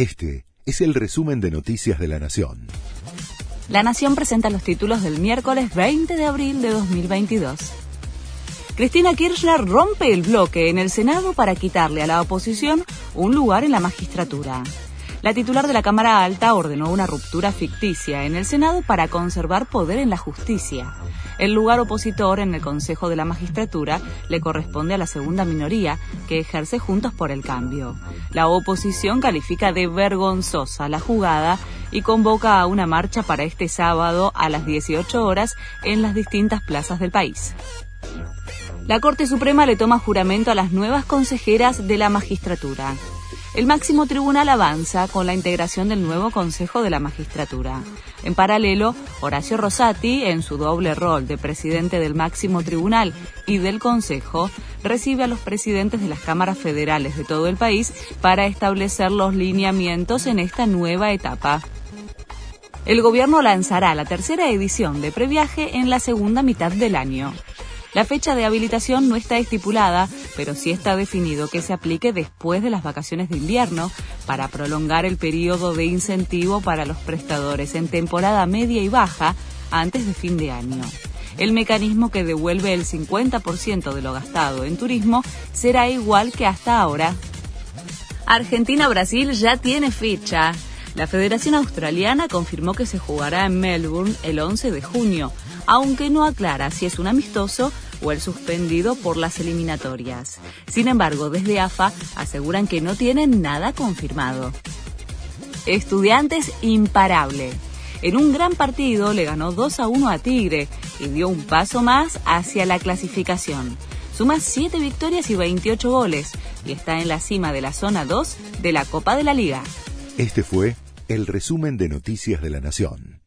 Este es el resumen de Noticias de la Nación. La Nación presenta los títulos del miércoles 20 de abril de 2022. Cristina Kirchner rompe el bloque en el Senado para quitarle a la oposición un lugar en la magistratura. La titular de la Cámara Alta ordenó una ruptura ficticia en el Senado para conservar poder en la justicia. El lugar opositor en el Consejo de la Magistratura le corresponde a la segunda minoría, que ejerce Juntos por el Cambio. La oposición califica de vergonzosa la jugada y convoca a una marcha para este sábado a las 18 horas en las distintas plazas del país. La Corte Suprema le toma juramento a las nuevas consejeras de la magistratura. El máximo tribunal avanza con la integración del nuevo Consejo de la Magistratura. En paralelo, Horacio Rosati, en su doble rol de presidente del máximo tribunal y del Consejo, recibe a los presidentes de las cámaras federales de todo el país para establecer los lineamientos en esta nueva etapa. El gobierno lanzará la tercera edición de Previaje en la segunda mitad del año. La fecha de habilitación no está estipulada, pero sí está definido que se aplique después de las vacaciones de invierno para prolongar el periodo de incentivo para los prestadores en temporada media y baja antes de fin de año. El mecanismo que devuelve el 50% de lo gastado en turismo será igual que hasta ahora. Argentina-Brasil ya tiene fecha. La Federación Australiana confirmó que se jugará en Melbourne el 11 de junio aunque no aclara si es un amistoso o el suspendido por las eliminatorias. Sin embargo, desde AFA aseguran que no tienen nada confirmado. Estudiantes imparable. En un gran partido le ganó 2 a 1 a Tigre y dio un paso más hacia la clasificación. Suma 7 victorias y 28 goles y está en la cima de la zona 2 de la Copa de la Liga. Este fue el resumen de Noticias de la Nación.